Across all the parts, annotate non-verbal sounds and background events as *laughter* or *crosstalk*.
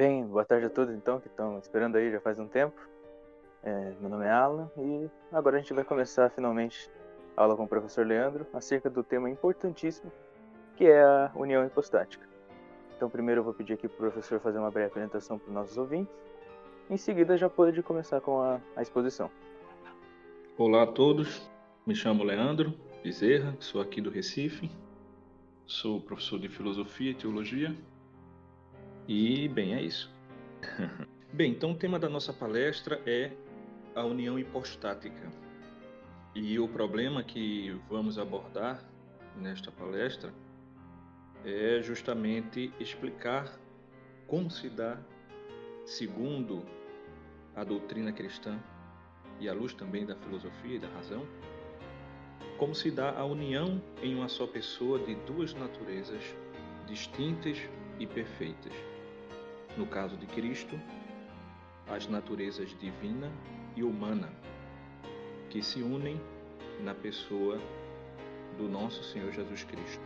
Bem, boa tarde a todos então que estão esperando aí já faz um tempo. É, meu nome é Alan e agora a gente vai começar finalmente a aula com o professor Leandro acerca do tema importantíssimo que é a união hipostática. Então primeiro eu vou pedir aqui para o professor fazer uma breve apresentação para os nossos ouvintes. Em seguida já pode começar com a, a exposição. Olá a todos, me chamo Leandro Bezerra, sou aqui do Recife, sou professor de Filosofia e Teologia e, bem, é isso. *laughs* bem, então o tema da nossa palestra é a união hipostática. E o problema que vamos abordar nesta palestra é justamente explicar como se dá, segundo a doutrina cristã e à luz também da filosofia e da razão, como se dá a união em uma só pessoa de duas naturezas distintas e perfeitas no caso de Cristo, as naturezas divina e humana, que se unem na pessoa do nosso Senhor Jesus Cristo.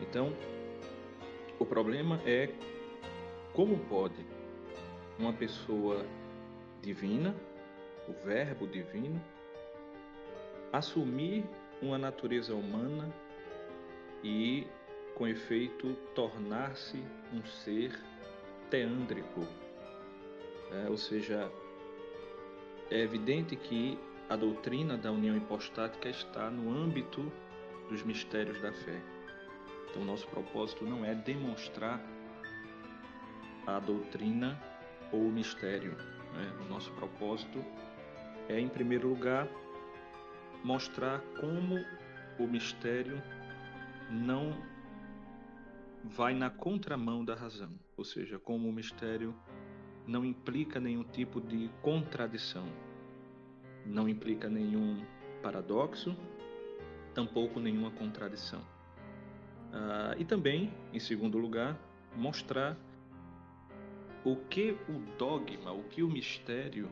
Então, o problema é como pode uma pessoa divina, o Verbo divino, assumir uma natureza humana e, com efeito, tornar-se um ser teândrico, é, ou seja, é evidente que a doutrina da união hipostática está no âmbito dos mistérios da fé. Então, nosso propósito não é demonstrar a doutrina ou o mistério. Né? O nosso propósito é, em primeiro lugar, mostrar como o mistério não vai na contramão da razão, ou seja, como o mistério não implica nenhum tipo de contradição, não implica nenhum paradoxo, tampouco nenhuma contradição. Ah, e também, em segundo lugar, mostrar o que o dogma, o que o mistério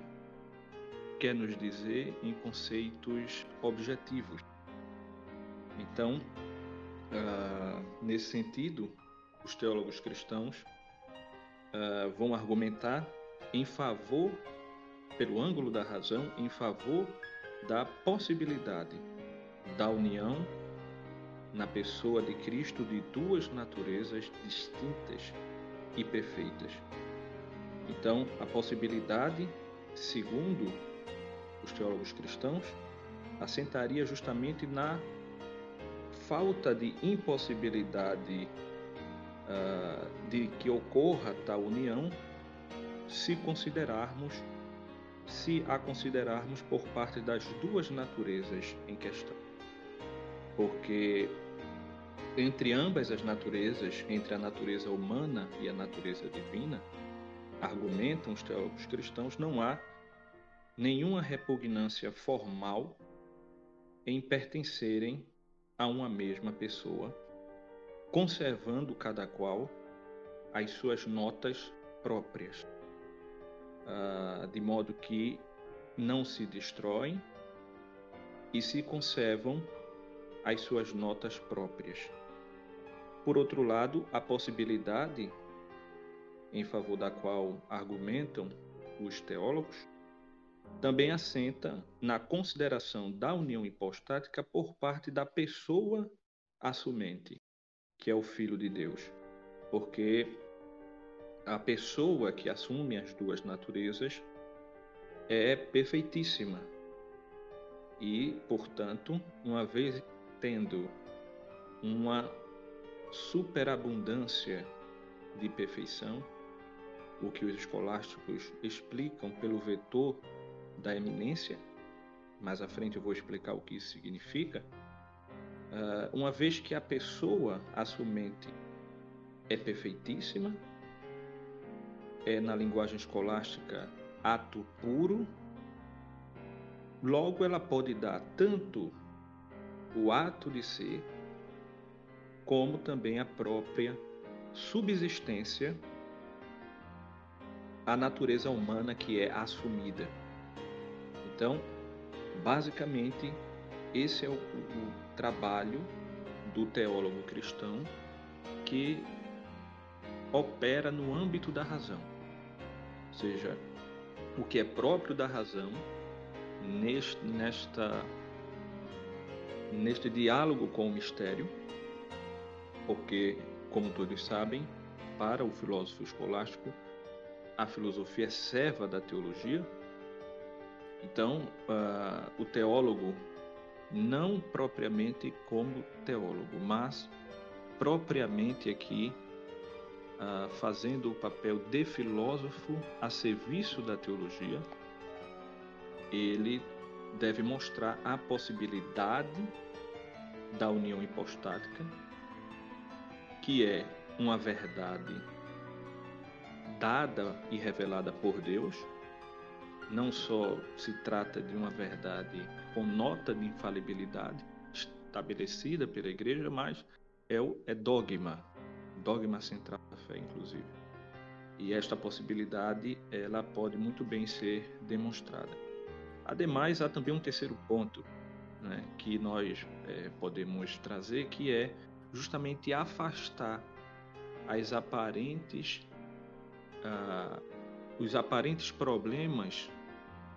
quer nos dizer em conceitos objetivos. Então, ah, nesse sentido, os teólogos cristãos uh, vão argumentar em favor, pelo ângulo da razão, em favor da possibilidade da união na pessoa de Cristo de duas naturezas distintas e perfeitas. Então, a possibilidade, segundo os teólogos cristãos, assentaria justamente na falta de impossibilidade uh, de que ocorra tal união se considerarmos se a considerarmos por parte das duas naturezas em questão. Porque entre ambas as naturezas, entre a natureza humana e a natureza divina, argumentam os teólogos cristãos, não há nenhuma repugnância formal em pertencerem a uma mesma pessoa conservando cada qual as suas notas próprias, uh, de modo que não se destroem e se conservam as suas notas próprias. Por outro lado, a possibilidade em favor da qual argumentam os teólogos também assenta na consideração da união hipostática por parte da pessoa assumente, que é o Filho de Deus. Porque a pessoa que assume as duas naturezas é perfeitíssima. E, portanto, uma vez tendo uma superabundância de perfeição, o que os escolásticos explicam pelo vetor da eminência, mais à frente eu vou explicar o que isso significa uma vez que a pessoa assumente é perfeitíssima, é na linguagem escolástica ato puro, logo ela pode dar tanto o ato de ser, como também a própria subsistência à natureza humana que é assumida. Então, basicamente, esse é o, o trabalho do teólogo cristão que opera no âmbito da razão, ou seja, o que é próprio da razão neste, nesta, neste diálogo com o mistério, porque, como todos sabem, para o filósofo escolástico, a filosofia é serva da teologia. Então, uh, o teólogo, não propriamente como teólogo, mas propriamente aqui uh, fazendo o papel de filósofo a serviço da teologia, ele deve mostrar a possibilidade da união hipostática, que é uma verdade dada e revelada por Deus. Não só se trata de uma verdade com nota de infalibilidade estabelecida pela igreja, mas é, o, é dogma, dogma central da fé, inclusive. E esta possibilidade ela pode muito bem ser demonstrada. Ademais, há também um terceiro ponto né, que nós é, podemos trazer, que é justamente afastar as aparentes, ah, os aparentes problemas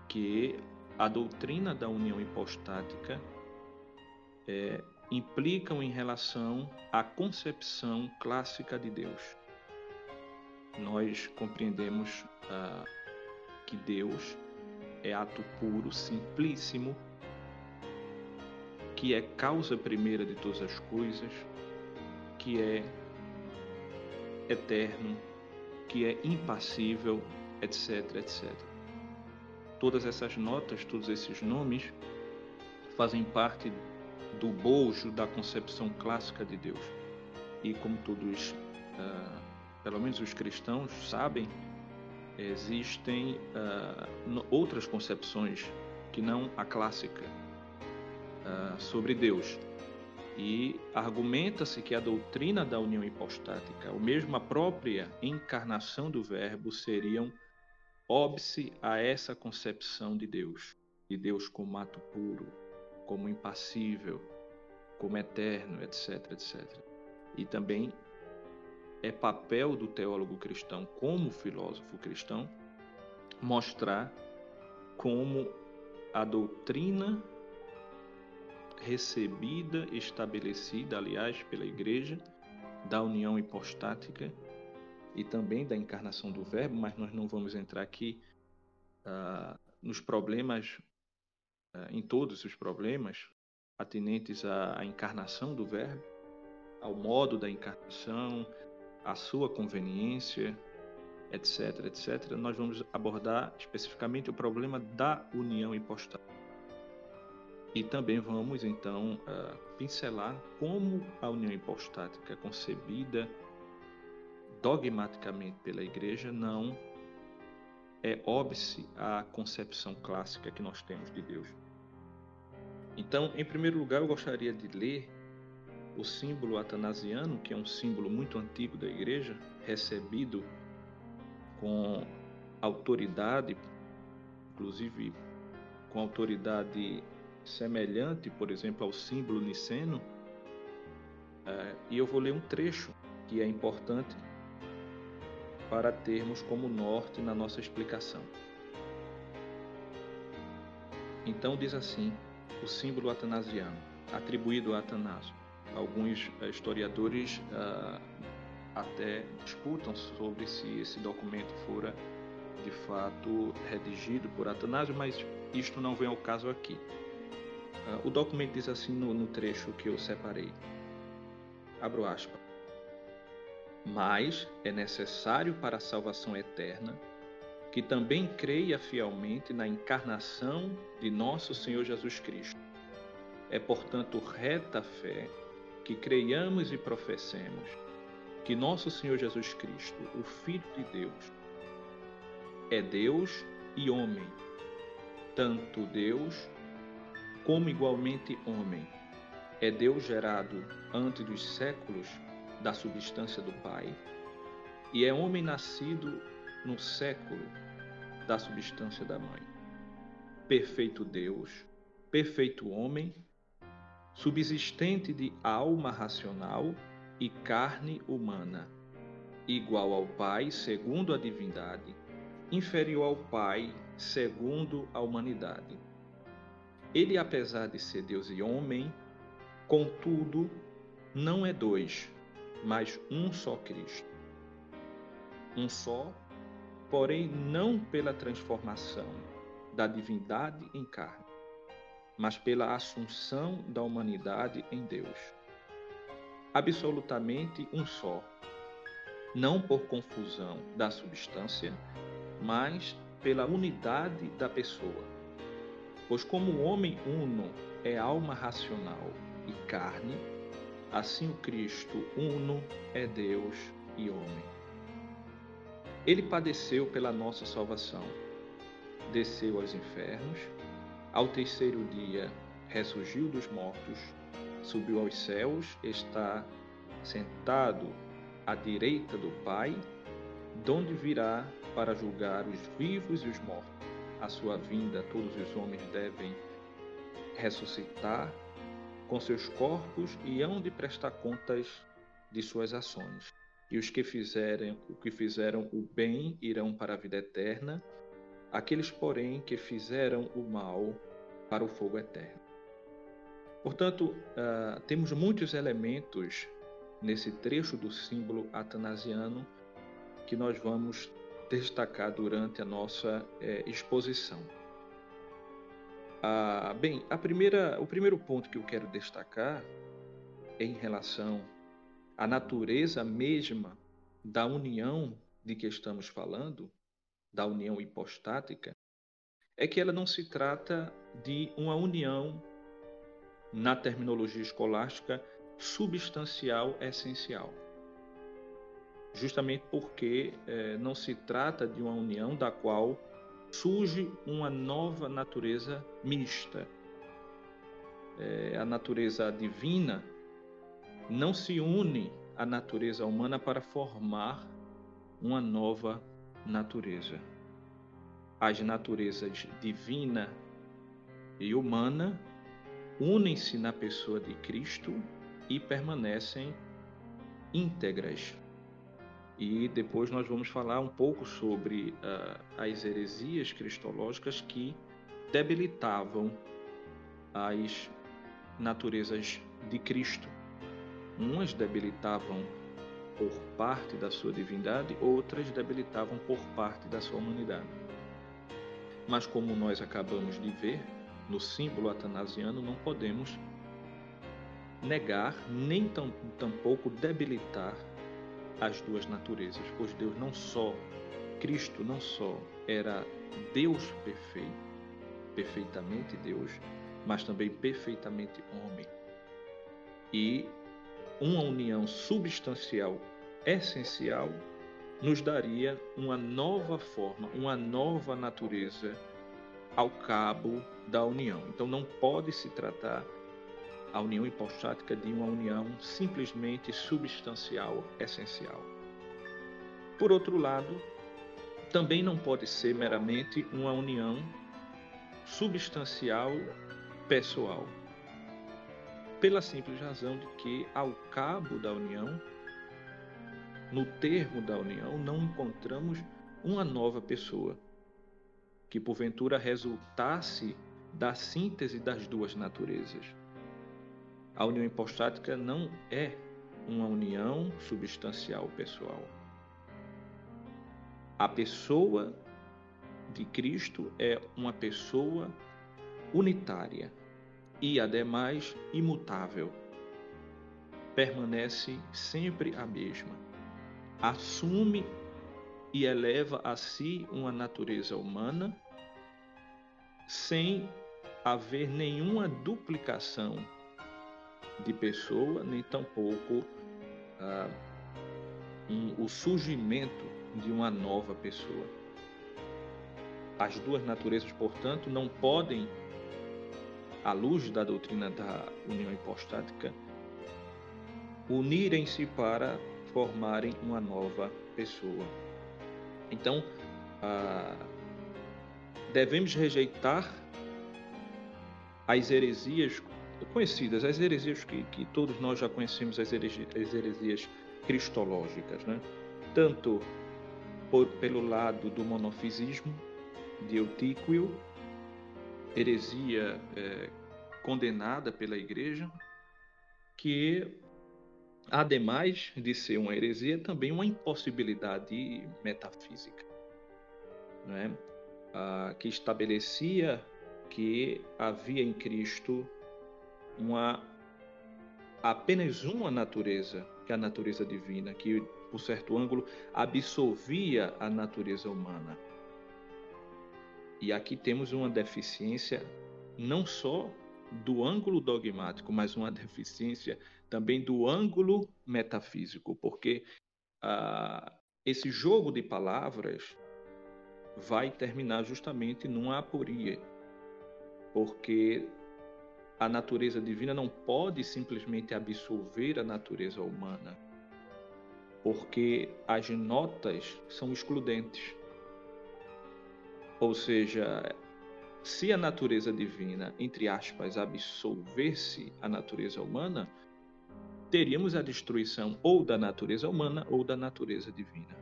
que a doutrina da união hipostática é, implicam em relação à concepção clássica de Deus. Nós compreendemos ah, que Deus é ato puro, simplíssimo, que é causa primeira de todas as coisas, que é eterno, que é impassível, etc, etc. Todas essas notas, todos esses nomes fazem parte do bojo da concepção clássica de Deus. E como todos, uh, pelo menos os cristãos, sabem, existem uh, outras concepções que não a clássica uh, sobre Deus. E argumenta-se que a doutrina da união hipostática, ou mesmo a própria encarnação do Verbo, seriam óbice a essa concepção de Deus, de Deus como ato puro, como impassível, como eterno, etc, etc. E também é papel do teólogo cristão, como filósofo cristão, mostrar como a doutrina recebida, estabelecida, aliás, pela Igreja, da união hipostática e também da encarnação do Verbo, mas nós não vamos entrar aqui uh, nos problemas eh, em todos os problemas atinentes à, à encarnação do Verbo, ao modo da encarnação, à sua conveniência, etc, etc, nós vamos abordar especificamente o problema da união hipostática. E também vamos então uh, pincelar como a união hipostática é concebida dogmaticamente pela Igreja não é óbice à concepção clássica que nós temos de Deus. Então, em primeiro lugar, eu gostaria de ler o símbolo atanasiano, que é um símbolo muito antigo da igreja, recebido com autoridade, inclusive com autoridade semelhante, por exemplo, ao símbolo niceno. É, e eu vou ler um trecho que é importante para termos como norte na nossa explicação. Então diz assim: o símbolo atanasiano, atribuído a Atanásio. Alguns eh, historiadores uh, até disputam sobre se esse documento fora de fato redigido por Atanásio, mas isto não vem ao caso aqui. Uh, o documento diz assim no, no trecho que eu separei. Abro aspas mas é necessário para a salvação eterna que também creia fielmente na encarnação de nosso Senhor Jesus Cristo. É, portanto, reta fé que creiamos e professemos que nosso Senhor Jesus Cristo, o Filho de Deus, é Deus e homem, tanto Deus como igualmente homem. É Deus gerado antes dos séculos da substância do Pai, e é homem nascido no século da substância da mãe. Perfeito Deus, perfeito homem, subsistente de alma racional e carne humana, igual ao Pai, segundo a divindade, inferior ao Pai, segundo a humanidade. Ele, apesar de ser Deus e homem, contudo, não é dois, mas um só Cristo. Um só, porém não pela transformação da divindade em carne, mas pela assunção da humanidade em Deus. Absolutamente um só, não por confusão da substância, mas pela unidade da pessoa. Pois como o homem uno é alma racional e carne, assim o Cristo uno é Deus e homem. Ele padeceu pela nossa salvação, desceu aos infernos, ao terceiro dia ressurgiu dos mortos, subiu aos céus, está sentado à direita do Pai, donde virá para julgar os vivos e os mortos. A sua vinda, todos os homens devem ressuscitar com seus corpos e hão de prestar contas de suas ações. E os que fizerem o que fizeram o bem irão para a vida eterna, aqueles, porém, que fizeram o mal para o fogo eterno. Portanto, uh, temos muitos elementos nesse trecho do símbolo atanasiano que nós vamos destacar durante a nossa eh, exposição. Ah, bem, a primeira, o primeiro ponto que eu quero destacar é em relação à natureza mesma da união de que estamos falando, da união hipostática, é que ela não se trata de uma união, na terminologia escolástica, substancial essencial. Justamente porque eh, não se trata de uma união da qual surge uma nova natureza mista. É, a natureza divina não se une à natureza humana para formar uma nova natureza as naturezas divina e humana unem-se na pessoa de Cristo e permanecem íntegras. E depois nós vamos falar um pouco sobre uh, as heresias cristológicas que debilitavam as naturezas de Cristo. Umas debilitavam por parte da sua divindade, outras debilitavam por parte da sua humanidade. Mas como nós acabamos de ver no símbolo atanasiano, não podemos negar nem tampouco debilitar as duas naturezas, pois Deus não só, Cristo não só era Deus perfeito, perfeitamente Deus, mas também perfeitamente homem. E uma união substancial, essencial, nos daria uma nova forma, uma nova natureza ao cabo da união. Então não pode se tratar a união hipostática de uma união simplesmente substancial, essencial. Por outro lado, também não pode ser meramente uma união substancial pessoal, pela simples razão de que, ao cabo da união, no termo da união, não encontramos uma nova pessoa, que porventura resultasse da síntese das duas naturezas. A união hipostática não é uma união substancial pessoal. A pessoa de Cristo é uma pessoa unitária e, ademais, imutável. Permanece sempre a mesma assume e eleva a si uma natureza humana sem haver nenhuma duplicação de pessoa, nem tampouco ah, um, o surgimento de uma nova pessoa. As duas naturezas, portanto, não podem, à luz da doutrina da união hipostática, unirem-se para formarem uma nova pessoa. Então, ah, devemos rejeitar as heresias conhecidas, as heresias que, que todos nós já conhecemos, as heresias, as heresias cristológicas, né? tanto por, pelo lado do monofisismo de Eutíquio, heresia é, condenada pela Igreja, que, ademais de ser uma heresia, também uma impossibilidade metafísica, né? ah, que estabelecia que havia em Cristo uma apenas uma natureza, que é a natureza divina, que por certo ângulo absolvia a natureza humana. E aqui temos uma deficiência não só do ângulo dogmático, mas uma deficiência também do ângulo metafísico, porque ah, esse jogo de palavras vai terminar justamente numa aporia, porque a natureza divina não pode simplesmente absolver a natureza humana, porque as notas são excludentes. Ou seja, se a natureza divina, entre aspas, absolvesse a natureza humana, teríamos a destruição ou da natureza humana ou da natureza divina,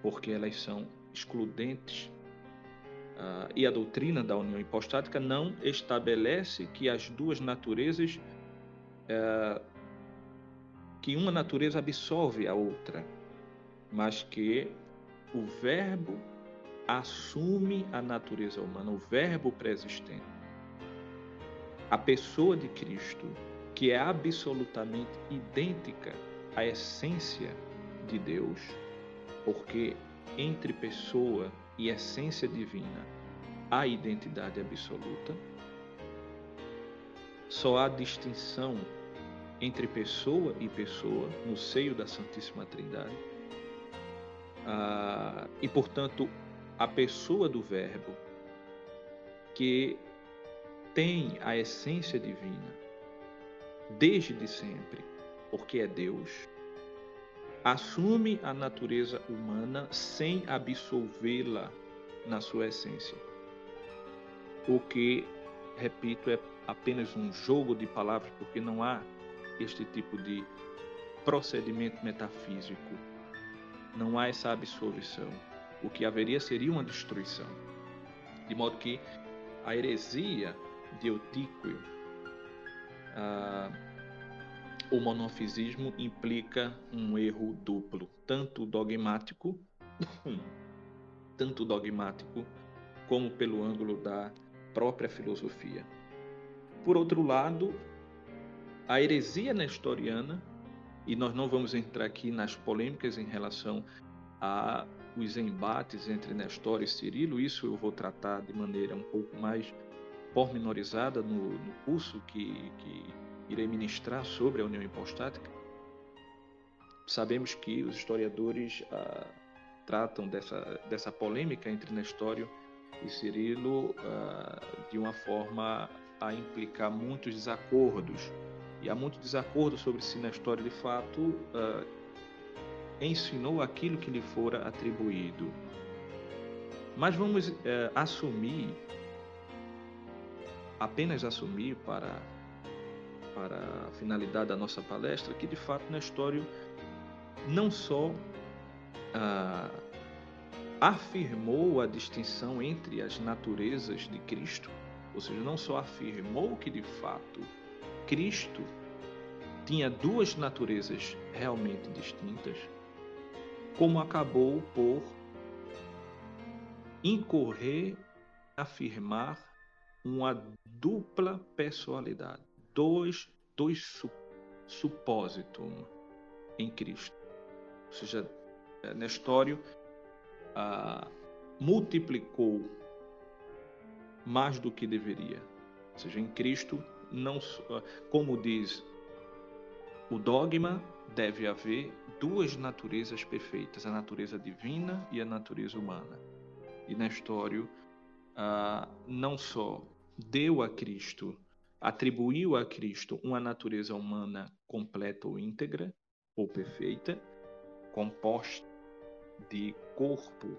porque elas são excludentes Uh, e a doutrina da união hipostática não estabelece que as duas naturezas, uh, que uma natureza absolve a outra, mas que o Verbo assume a natureza humana, o Verbo pré-existente. A pessoa de Cristo, que é absolutamente idêntica à essência de Deus, porque entre pessoa e essência divina há identidade absoluta. Só há distinção entre pessoa e pessoa no seio da Santíssima Trindade. Ah, e, portanto, a pessoa do Verbo, que tem a essência divina desde sempre, porque é Deus, assume a natureza humana sem absolvê-la na sua essência. O que, repito, é apenas um jogo de palavras, porque não há este tipo de procedimento metafísico. Não há essa absolvição. O que haveria seria uma destruição. De modo que a heresia de Eutíquio, ah, o monofisismo implica um erro duplo, tanto dogmático, tanto dogmático como pelo ângulo da própria filosofia. Por outro lado, a heresia nestoriana, e nós não vamos entrar aqui nas polêmicas em relação a os embates entre Nestor e Cirilo, isso eu vou tratar de maneira um pouco mais pormenorizada no, no curso que, que irei ministrar sobre a união hipostática, sabemos que os historiadores ah, tratam dessa, dessa polêmica entre Nestório e Cirilo ah, de uma forma a implicar muitos desacordos. E há muito desacordo sobre se Nestório de fato ah, ensinou aquilo que lhe fora atribuído. Mas vamos eh, assumir, apenas assumir para para a finalidade da nossa palestra, que de fato Nestório não só ah, afirmou a distinção entre as naturezas de Cristo, ou seja, não só afirmou que de fato Cristo tinha duas naturezas realmente distintas, como acabou por incorrer, afirmar uma dupla personalidade dois, dois supósitum em Cristo. Ou seja, Nestório ah, multiplicou mais do que deveria. Ou seja, em Cristo, não, ah, como diz o dogma, deve haver duas naturezas perfeitas, a natureza divina e a natureza humana. E Nestório ah, não só deu a Cristo atribuiu a Cristo uma natureza humana completa ou íntegra ou perfeita, composta de corpo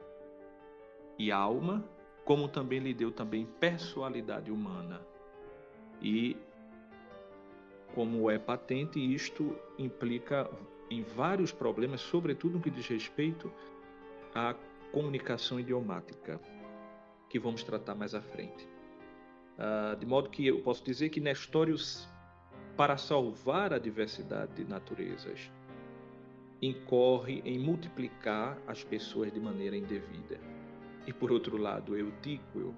e alma, como também lhe deu também personalidade humana. E como é patente, isto implica em vários problemas, sobretudo no que diz respeito à comunicação idiomática, que vamos tratar mais à frente. Uh, de modo que eu posso dizer que Nestório, para salvar a diversidade de naturezas, incorre em multiplicar as pessoas de maneira indevida. E por outro lado, Eutíquio,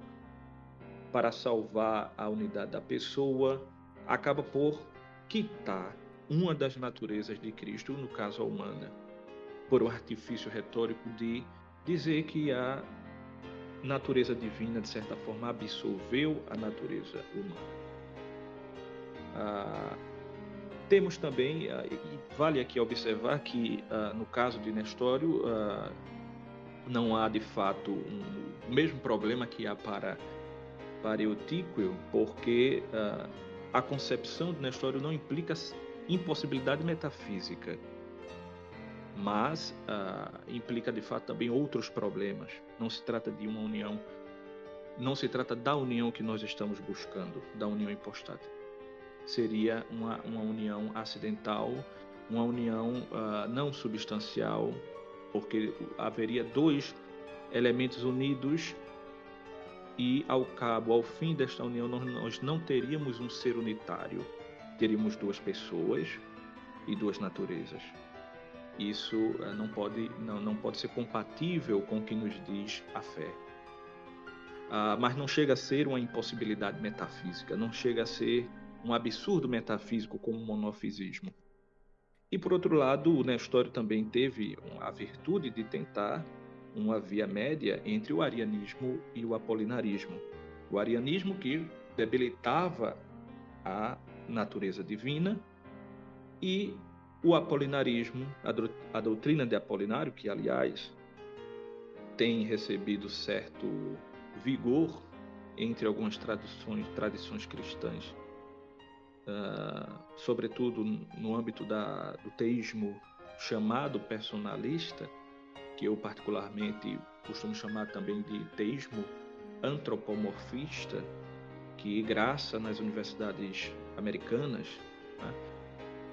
para salvar a unidade da pessoa, acaba por quitar uma das naturezas de Cristo, no caso a humana, por um artifício retórico de dizer que a natureza divina, de certa forma, absolveu a natureza humana. Ah, temos também, ah, e vale aqui observar que ah, no caso de Nestório, ah, não há de fato um, o mesmo problema que há para, para Eutíquio, porque uh, a concepção de Nestório não implica impossibilidade metafísica, mas uh, implica de fato também outros problemas. Não se trata de uma união, não se trata da união que nós estamos buscando, da união hipostática. Seria uma, uma união acidental, uma união uh, não substancial, porque haveria dois elementos unidos e ao cabo, ao fim desta união, nós não teríamos um ser unitário, teríamos duas pessoas e duas naturezas. Isso eh, não pode, não, não pode ser compatível com o que nos diz a fé. Ah, mas não chega a ser uma impossibilidade metafísica, não chega a ser um absurdo metafísico como o monofisismo. E por outro lado, o Nestório também teve a virtude de tentar uma via média entre o arianismo e o apolinarismo. O arianismo que debilitava a natureza divina e o apolinarismo, a doutrina de Apolinário, que aliás tem recebido certo vigor entre algumas tradições, tradições cristãs uh, sobretudo no âmbito da, do teísmo chamado personalista, que eu particularmente costumo chamar também de teísmo antropomorfista, que graça nas universidades americanas. Né?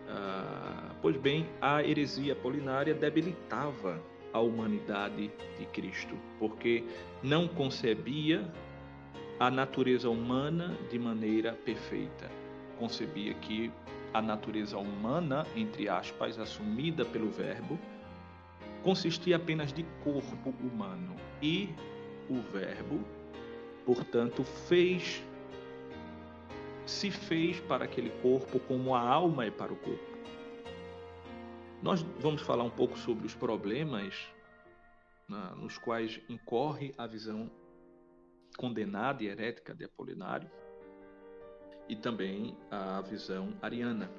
Uh, pois bem, a heresia apolinária debilitava a humanidade de Cristo, porque não concebia a natureza humana de maneira perfeita. Concebia que a natureza humana, entre aspas, assumida pelo Verbo, consistia apenas de corpo humano. E o Verbo, portanto, fez se fez para aquele corpo como a alma é para o corpo. Nós vamos falar um pouco sobre os problemas nos quais incorre a visão condenada e herética de Apolinário e também a visão ariana.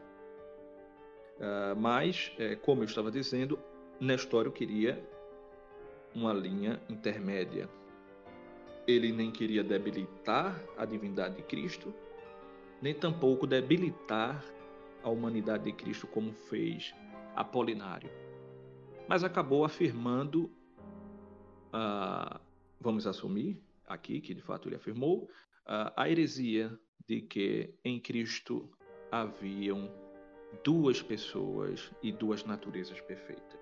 Uh, mas, é, como eu estava dizendo, Nestório queria uma linha intermédia. Ele nem queria debilitar a divindade de Cristo, nem tampouco debilitar a humanidade de Cristo, como fez Apolinário. Mas acabou afirmando, uh, vamos assumir aqui que de fato ele afirmou, uh, a heresia de que em Cristo haviam duas pessoas e duas naturezas perfeitas.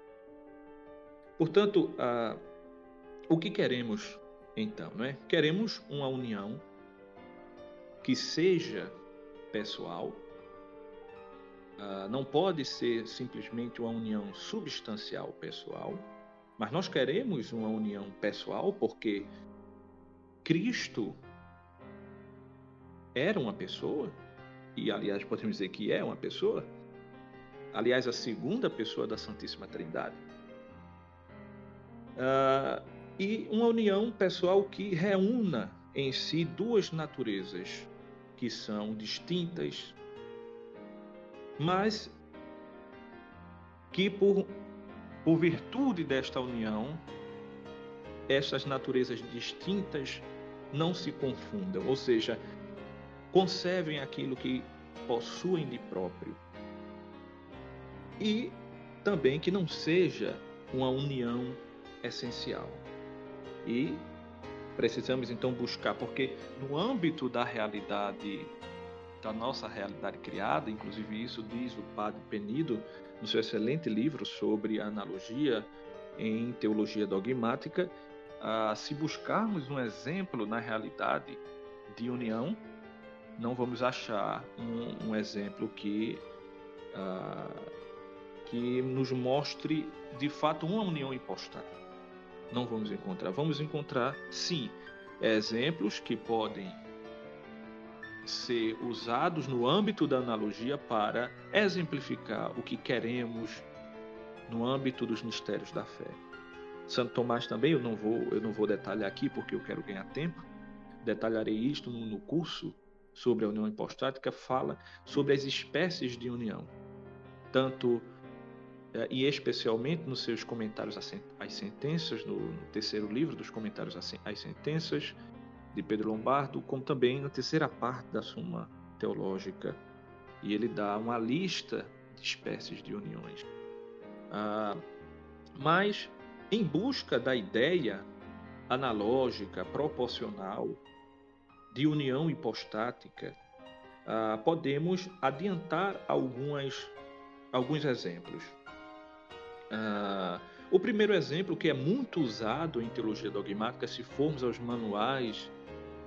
Portanto, ah, o que queremos então, não é? Queremos uma união que seja pessoal. Ah, não pode ser simplesmente uma união substancial pessoal, mas nós queremos uma união pessoal porque Cristo era uma pessoa, e aliás podemos dizer que é uma pessoa, aliás, a segunda pessoa da Santíssima Trindade. Uh, e uma união pessoal que reúna em si duas naturezas que são distintas, mas que por, por virtude desta união, essas naturezas distintas não se confundam, ou seja, conservem aquilo que possuem de próprio. E também que não seja uma união essencial. E precisamos então buscar, porque no âmbito da realidade, da nossa realidade criada, inclusive isso diz o padre Penido, no seu excelente livro sobre analogia em teologia dogmática, se buscarmos um exemplo na realidade de união, não vamos achar um, um exemplo que, que nos mostre de fato uma união impostada. Não vamos encontrar. Vamos encontrar, sim, exemplos que podem ser usados no âmbito da analogia para exemplificar o que queremos no âmbito dos mistérios da fé. Santo Tomás também, eu não vou, eu não vou detalhar aqui porque eu quero ganhar tempo. Detalharei isto no, no curso sobre a união hipostática, fala sobre as espécies de união, tanto e especialmente nos seus comentários às sentenças, no, no terceiro livro dos comentários às sentenças, de Pedro Lombardo, como também na terceira parte da Suma Teológica. E ele dá uma lista de espécies de uniões. Ah, mas, em busca da ideia analógica, proporcional, de união hipostática, ah, podemos adiantar algumas, alguns exemplos. Ah, o primeiro exemplo, que é muito usado em teologia dogmática, se formos aos manuais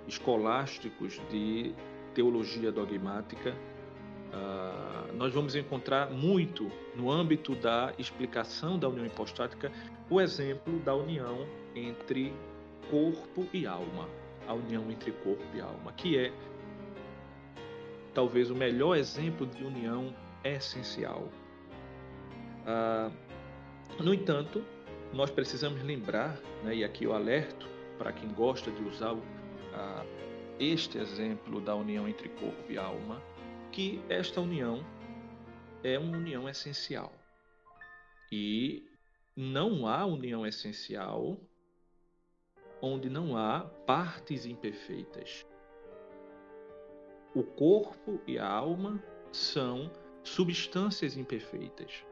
escolásticos de teologia dogmática, uh, nós vamos encontrar muito no âmbito da explicação da união hipostática o exemplo da união entre corpo e alma, a união entre corpo e alma, que é talvez o melhor exemplo de união essencial. Uh, no entanto, nós precisamos lembrar, né, e aqui eu alerto para quem gosta de usar a este exemplo da união entre corpo e alma, que esta união é uma união essencial. E não há união essencial onde não há partes imperfeitas. O corpo e a alma são substâncias imperfeitas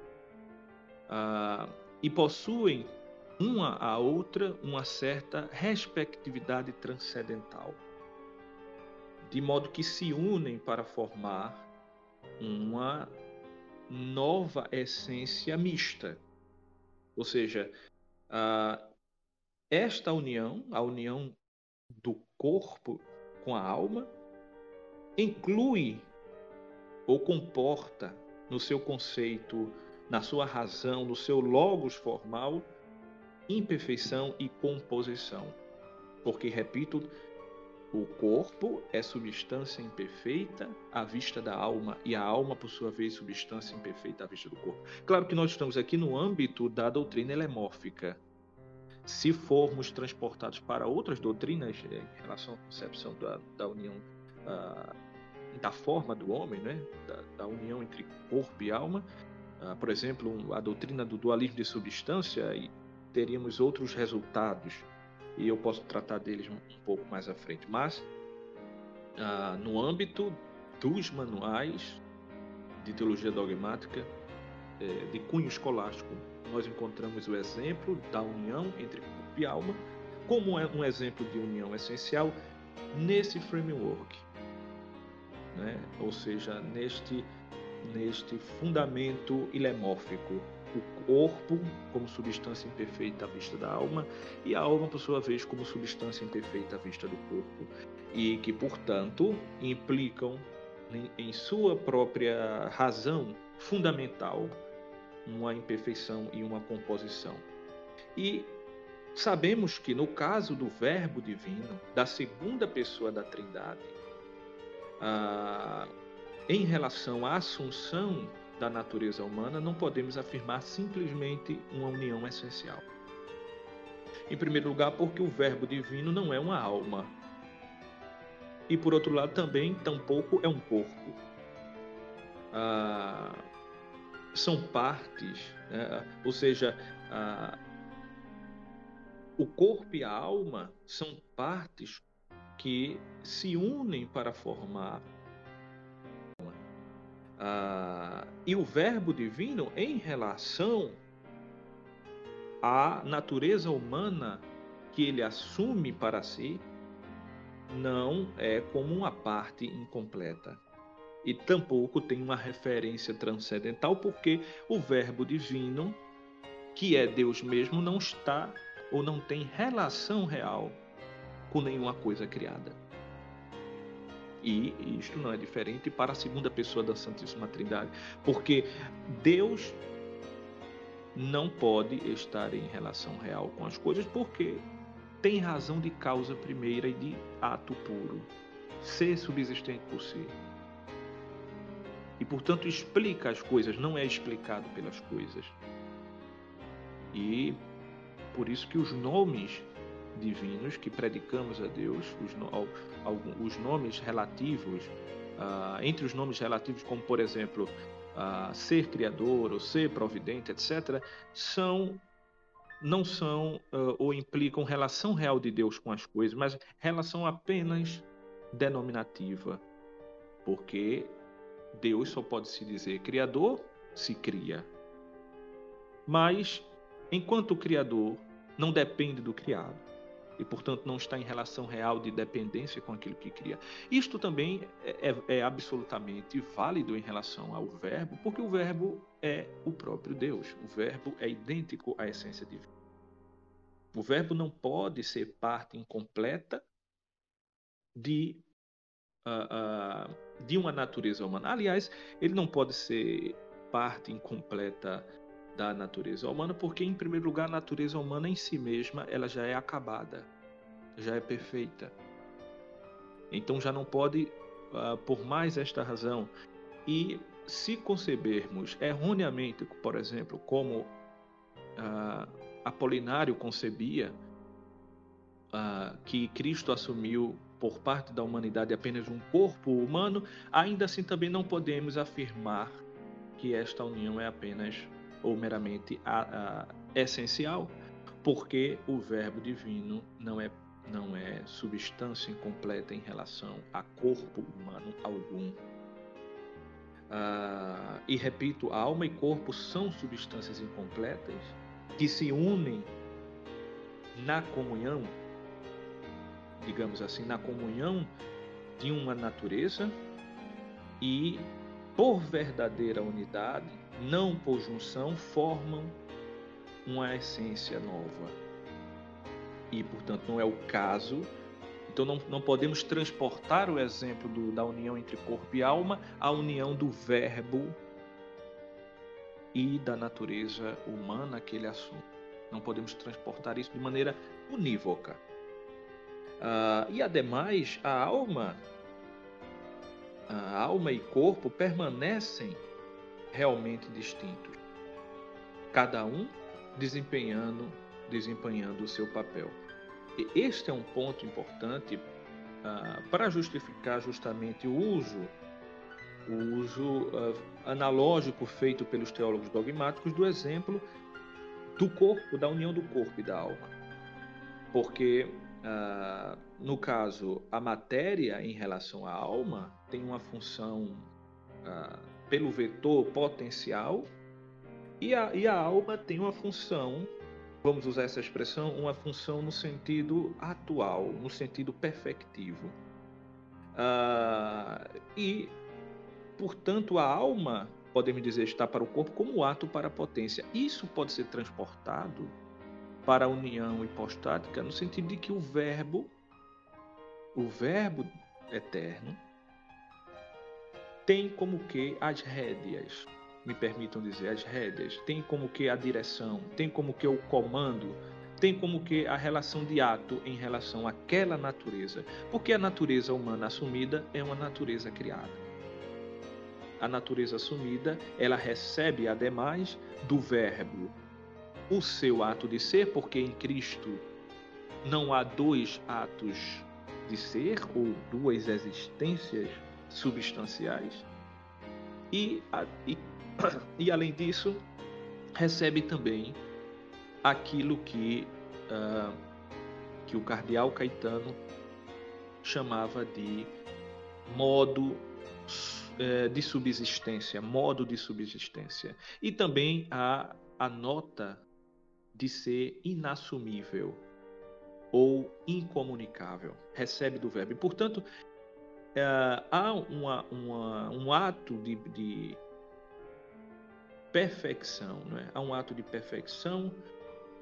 ah, e possuem uma à outra uma certa respectividade transcendental, de modo que se unem para formar uma nova essência mista. Ou seja, esta união, a união do corpo com a alma, inclui ou comporta no seu conceito, na sua razão, no seu logos formal, imperfeição e composição. Porque, repito, o corpo é substância imperfeita à vista da alma, e a alma, por sua vez, substância imperfeita à vista do corpo. Claro que nós estamos aqui no âmbito da doutrina helemórfica. Se formos transportados para outras doutrinas é, em relação à concepção da, da união, uh, da forma do homem, né? da, da união entre corpo e alma, uh, por exemplo, a doutrina do dualismo de substância e teríamos outros resultados e eu posso tratar deles um, um pouco mais à frente. Mas ah, no âmbito dos manuais de teologia dogmática é, de cunho escolástico, nós encontramos o exemplo da união entre corpo e alma como é um exemplo de união essencial nesse framework, né? ou seja, neste neste fundamento ilemórfico o corpo como substância imperfeita à vista da alma e a alma, por sua vez, como substância imperfeita à vista do corpo, e que, portanto, implicam em sua própria razão fundamental uma imperfeição e uma composição. E sabemos que no caso do Verbo divino, da segunda pessoa da Trindade, em relação à assunção da natureza humana, não podemos afirmar simplesmente uma união essencial. Em primeiro lugar, porque o Verbo divino não é uma alma. E por outro lado, também, tampouco é um corpo. Ah, são partes, né? ou seja, ah, o corpo e a alma são partes que se unem para formar ah, e o Verbo divino em relação à natureza humana que ele assume para si, não é como uma parte incompleta. e tampouco tem uma referência transcendental, porque o Verbo divino, que é Deus mesmo, não está ou não tem relação real com nenhuma coisa criada. E isto não é diferente para a segunda pessoa da Santíssima Trindade, porque Deus não pode estar em relação real com as coisas, porque tem razão de causa primeira e de ato puro, ser subsistente por si. E portanto explica as coisas, não é explicado pelas coisas. E por isso que os nomes divinos que predicamos a Deus, os, os nomes relativos, uh, entre os nomes relativos, como por exemplo, uh, ser criador ou ser providente, etc., são não são uh, ou implicam relação real de Deus com as coisas, mas relação apenas denominativa. Porque Deus só pode se dizer criador se cria. Mas, enquanto o criador não depende do criado, e, portanto, não está em relação real de dependência com aquilo que cria. Isto também é, é, é, absolutamente válido em relação ao Verbo, porque o Verbo é o próprio Deus. O Verbo é idêntico à essência divina. O Verbo não pode ser parte incompleta de, uh, uh, de uma natureza humana. Aliás, ele não pode ser parte incompleta da natureza humana, porque em primeiro lugar a natureza humana em si mesma ela já é acabada, já é perfeita. Então já não pode, uh, por mais esta razão, e se concebermos erroneamente, por exemplo, como uh, Apolinário concebia, uh, que Cristo assumiu por parte da humanidade apenas um corpo humano, ainda assim também não podemos afirmar que esta união é apenas ou meramente a, a, essencial, porque o Verbo divino não é não é substância incompleta em relação a corpo humano algum. Ah, e repito, alma e corpo são substâncias incompletas que se unem na comunhão, digamos assim, na comunhão de uma natureza e por verdadeira unidade não por junção, formam uma essência nova. E, portanto, não é o caso. Então, não, não podemos transportar o exemplo do, da união entre corpo e alma à união do Verbo e da natureza humana que ele assume. Não podemos transportar isso de maneira unívoca. Uh, e, ademais, a alma, a alma e corpo permanecem realmente distintos, cada um desempenhando desempenhando o seu papel. E este é um ponto importante ah, para justificar justamente o uso o uso ah, analógico feito pelos teólogos dogmáticos do exemplo do corpo, da união do corpo e da alma. Porque, ah, no caso, a matéria em relação à alma tem uma função pelo vetor potencial e a, e a alma tem uma função, vamos usar essa expressão, uma função no sentido atual, no sentido perfectivo. Ah, e, portanto, a alma, podemos dizer, está para o corpo como ato para a potência. Isso pode ser transportado para a união hipostática no sentido de que o verbo, o verbo eterno, tem como que as rédeas, me permitam dizer, as rédeas, tem como que a direção, tem como que o comando, tem como que a relação de ato em relação àquela natureza, porque a natureza humana assumida é uma natureza criada. A natureza assumida, ela recebe ademais do verbo o seu ato de ser, porque em Cristo não há dois atos de ser ou duas existências substanciais e, e, *coughs* e além disso, recebe também aquilo que, uh, que o cardeal Caetano chamava de modo uh, de subsistência, modo de subsistência. E também a, a nota de ser inassumível ou incomunicável. Recebe do verbo. E, portanto, uh, há uma, uma, um ato de, de perfeição, é? há um ato de perfeição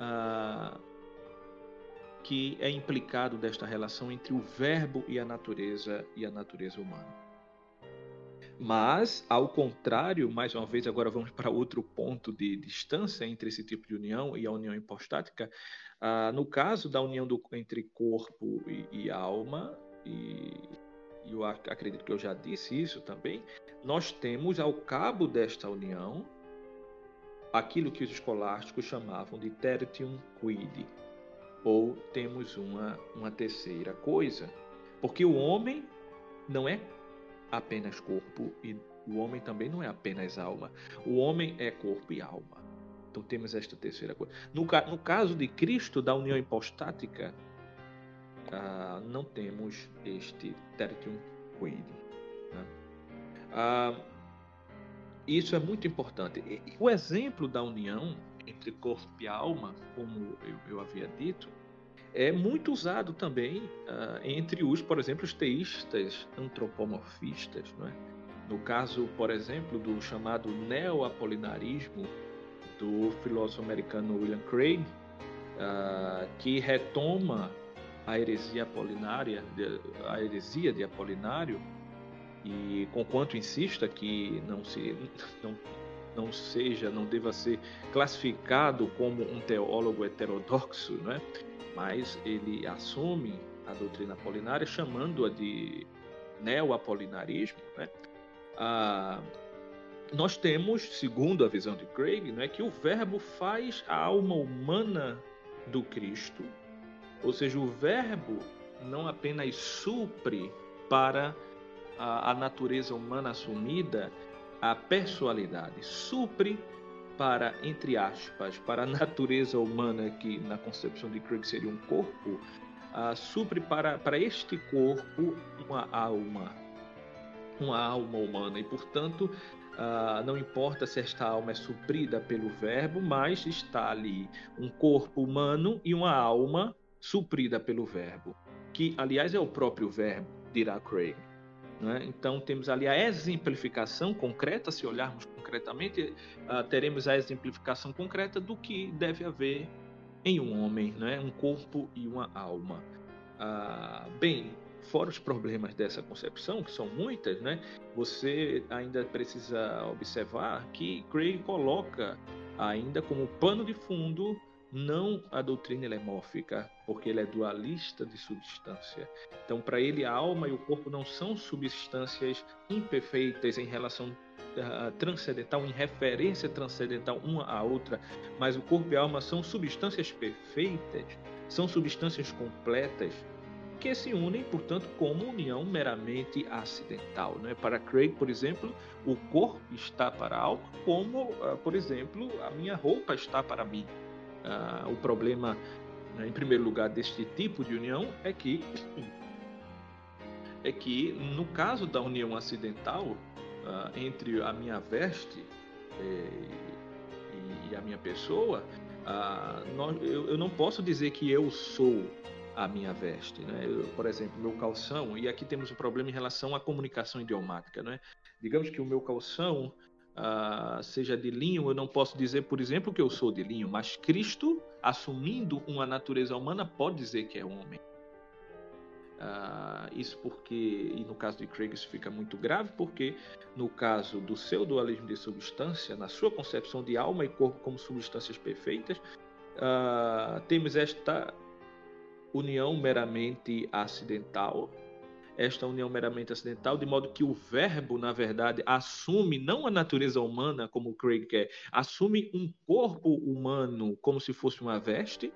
uh, que é implicado desta relação entre o verbo e a natureza e a natureza humana. Mas, ao contrário, mais uma vez, agora vamos para outro ponto de distância entre esse tipo de união e a união hipostática. Ah, no caso da união do, entre corpo e, e alma, e eu acredito que eu já disse isso também, nós temos ao cabo desta união aquilo que os escolásticos chamavam de tertium quid, ou temos uma, uma terceira coisa, porque o homem não é apenas corpo e o homem também não é apenas alma. O homem é corpo e alma. Então temos esta terceira coisa. No, no caso de Cristo, da união hipostática, ah, não temos este tertium quid. Né? Ah, isso é muito importante. O exemplo da união entre corpo e alma, como eu, eu havia dito, é muito usado também uh, entre os, por exemplo, os teístas antropomorfistas. É? No caso, por exemplo, do chamado neo-apolinarismo do filósofo americano William Craig, uh, que retoma a heresia apolinária, a heresia de Apolinário, e conquanto insista que não se não, não seja, não deva ser classificado como um teólogo heterodoxo, né? mas ele assume a doutrina apolinária chamando-a de neo-apolinarismo, né? Ah, nós temos, segundo a visão de Craig, né, que o Verbo faz a alma humana do Cristo, ou seja, o Verbo não apenas supre para a, a natureza humana assumida a personalidade, supre para, entre aspas, para a natureza humana, que na concepção de Craig seria um corpo, supre para, para este corpo uma alma, uma alma humana. E, portanto, uh, não importa se esta alma é suprida pelo Verbo, mas está ali um corpo humano e uma alma suprida pelo Verbo, que, aliás, é o próprio Verbo, dirá Craig. Né? Então, temos ali a exemplificação concreta, se olharmos concretamente, uh, teremos a exemplificação concreta do que deve haver em um homem, né? um corpo e uma alma. Uh, bem, fora os problemas dessa concepção, que são muitas, né? você ainda precisa observar que Craig coloca ainda como pano de fundo não a doutrina helemórfica, porque ele é dualista de substância. Então, para ele, a alma e o corpo não são substâncias imperfeitas em relação uh, transcendental, em referência transcendental uma à outra, mas o corpo e a alma são substâncias perfeitas, são substâncias completas que se unem, portanto, como união meramente acidental. Né? Para Craig, por exemplo, o corpo está para a alma, como, uh, por exemplo, a minha roupa está para mim. Uh, o problema, né, em primeiro lugar, deste tipo de união é que é que no caso da união acidental uh, entre a minha veste eh, e, a minha pessoa, uh, nós, eu, eu, não posso dizer que eu sou a minha veste, né? Eu, por exemplo, meu calção, e aqui temos um problema em relação à comunicação idiomática, né? Digamos que o meu calção uh, seja de linho, eu não posso dizer, por exemplo, que eu sou de linho, mas Cristo, assumindo uma natureza humana, pode dizer que é homem. Uh, isso porque, e no caso de Craig isso fica muito grave, porque no caso do seu dualismo de substância, na sua concepção de alma e corpo como substâncias perfeitas, uh, temos esta união meramente acidental esta união meramente acidental, de modo que o verbo, na verdade, assume não a natureza humana, como Craig quer, assume um corpo humano como se fosse uma veste.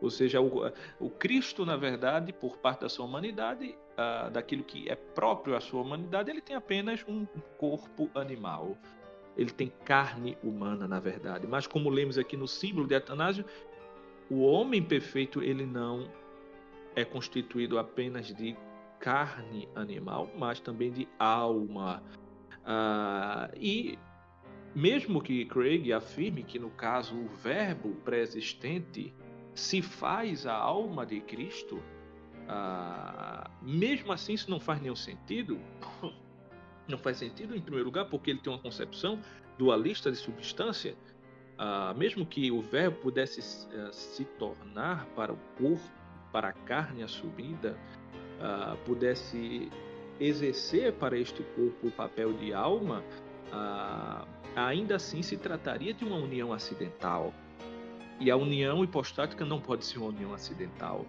Ou seja, o, o Cristo, na verdade, por parte da sua humanidade, uh, daquilo que é próprio à sua humanidade, ele tem apenas um corpo animal. Ele tem carne humana, na verdade. Mas, como lemos aqui no símbolo de Atanásio, o homem perfeito ele não é constituído apenas de carne animal, mas também de alma. Ah, e mesmo que Craig afirme que, no caso, o verbo pré-existente se faz a alma de Cristo, Ah, mesmo assim, isso não faz nenhum sentido. *laughs* Não faz sentido, em primeiro lugar, porque ele tem uma concepção dualista de substância. Ah, mesmo que o verbo pudesse uh, se tornar para o corpo, para a carne assumida, uh, pudesse exercer para este corpo o papel de alma, uh, ainda assim se trataria de uma união acidental. E a união hipostática não pode ser uma união acidental.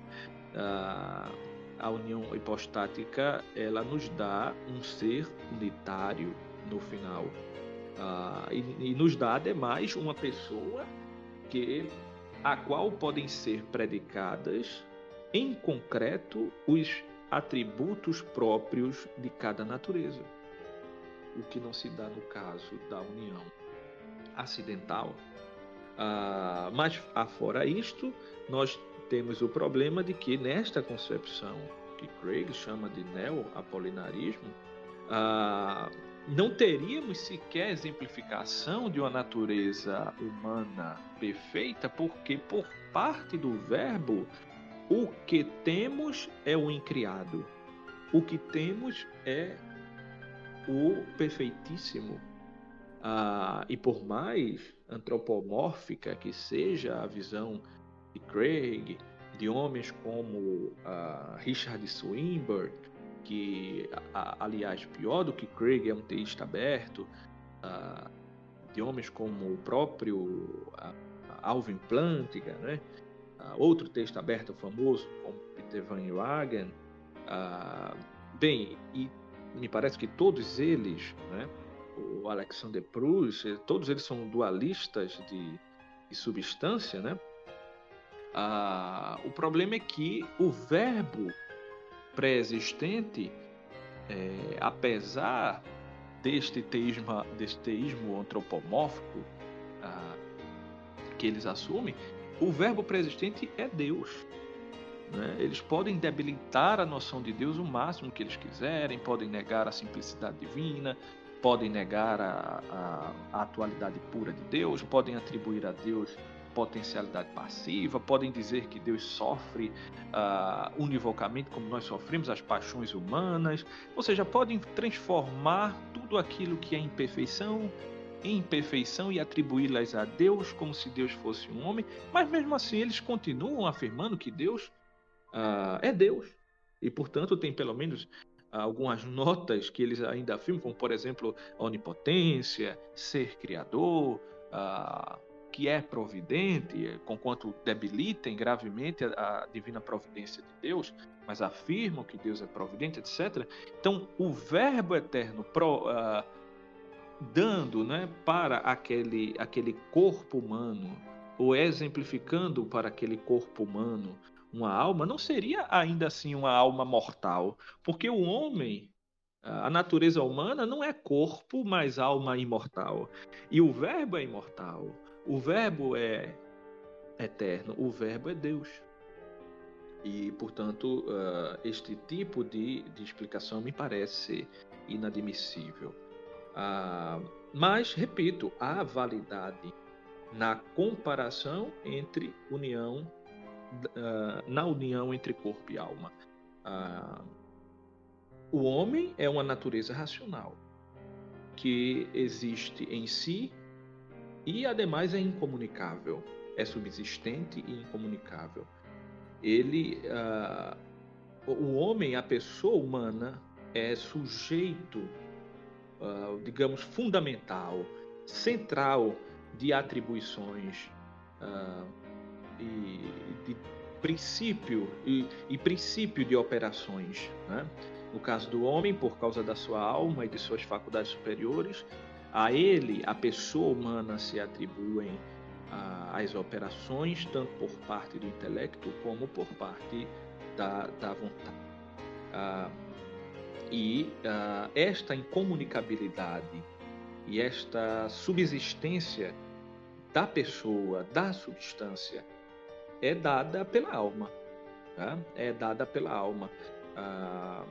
Uh, a união hipostática ela nos dá um ser unitário no final. E, e, nos dá, ademais, uma pessoa que a qual podem ser predicadas em concreto os atributos próprios de cada natureza. O que não se dá no caso da união acidental. Ah, mas, afora isto, nós temos o problema de que nesta concepção, que Craig chama de neo-apolinarismo, ah, não teríamos sequer exemplificação de uma natureza humana perfeita, porque por parte do verbo o que temos é o incriado. O que temos é o perfeitíssimo. Ah, e por mais antropomórfica que seja a visão de Craig, de homens como ah, Richard Swinburne, que, aliás, pior do que Craig, é um teísta aberto, ah, de homens como o próprio ah, Alvin Plantinga, né? Uh, outro texto aberto famoso, como Peter Van Wagen. Uh, bem, e me parece que todos eles, né, o Alexander Proust, todos eles são dualistas de, de substância, né? Uh, o problema é que o verbo pré-existente, é, apesar deste teísmo, deste teísmo antropomórfico que eles assumem, o verbo preexistente é Deus. Né? Eles podem debilitar a noção de Deus o máximo que eles quiserem, podem negar a simplicidade divina, podem negar a, a, a atualidade pura de Deus, podem atribuir a Deus potencialidade passiva, podem dizer que Deus sofre uh, univocamente como nós sofremos as paixões humanas, ou seja, podem transformar tudo aquilo que é imperfeição em perfeição e atribuí-las a Deus como se Deus fosse um homem, mas mesmo assim eles continuam afirmando que Deus uh, é Deus. E, portanto, tem pelo menos algumas notas que eles ainda afirmam, como, por exemplo, onipotência, ser criador, uh, que é providente, conquanto debilitem gravemente a, a, divina providência de Deus, mas afirmam que Deus é providente, etc. Então, o Verbo eterno pro, uh, dando né, para aquele, aquele corpo humano, ou exemplificando para aquele corpo humano uma alma, não seria ainda assim uma alma mortal, porque o homem, a natureza humana não é corpo, mas alma imortal. E o Verbo é imortal, o Verbo é eterno, o Verbo é Deus. E, portanto, este tipo de, de explicação me parece inadmissível. Ah, mas, repito, há validade na comparação entre união, ah, na união entre corpo e alma. Ah, o homem é uma natureza racional que existe em si e, ademais, é incomunicável, é subsistente e incomunicável. Ele, uh, o homem, a pessoa humana, é sujeito uh, digamos, fundamental, central de atribuições uh, e de princípio e, e, princípio de operações. Né? No caso do homem, por causa da sua alma e de suas faculdades superiores, a ele, a pessoa humana, se atribuem uh, as operações, tanto por parte do intelecto como por parte da, da vontade. Uh, e uh, esta incomunicabilidade e esta subsistência da pessoa, da substância, é dada pela alma. Tá? É dada pela alma. Uh,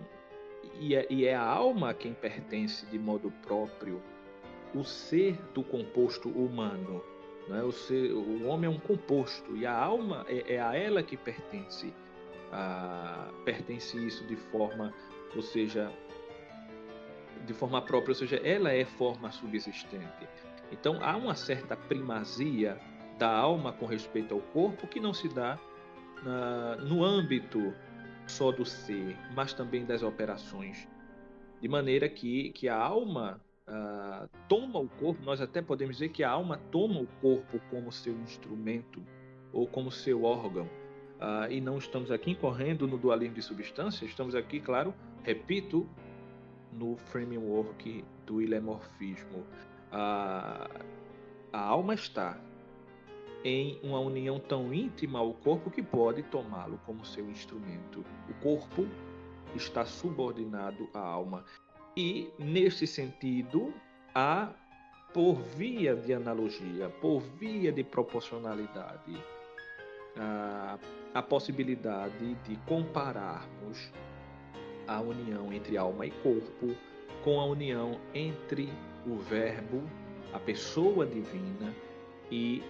e, é, e é a alma a quem pertence de modo próprio o ser do composto humano. Né? O, ser, o homem é um composto e a alma é, é a ela que pertence ah, pertence isso de forma, ou seja, de forma própria, ou seja, ela é forma subsistente. Então há uma certa primazia da alma com respeito ao corpo que não se dá na, no âmbito só do ser, mas também das operações. De maneira que, que a alma uh, toma o corpo, nós até podemos dizer que a alma toma o corpo como seu instrumento ou como seu órgão. Uh, e não estamos aqui correndo no dualismo de substância, estamos aqui, claro, repito, no framework do ilemorfismo. A, a alma está em uma união tão íntima ao corpo que pode tomá-lo como seu instrumento. O corpo está subordinado à alma. E, nesse sentido, há, por via de analogia, por via de proporcionalidade, a, a possibilidade de compararmos a união entre alma e corpo com a união entre o Verbo, a pessoa divina e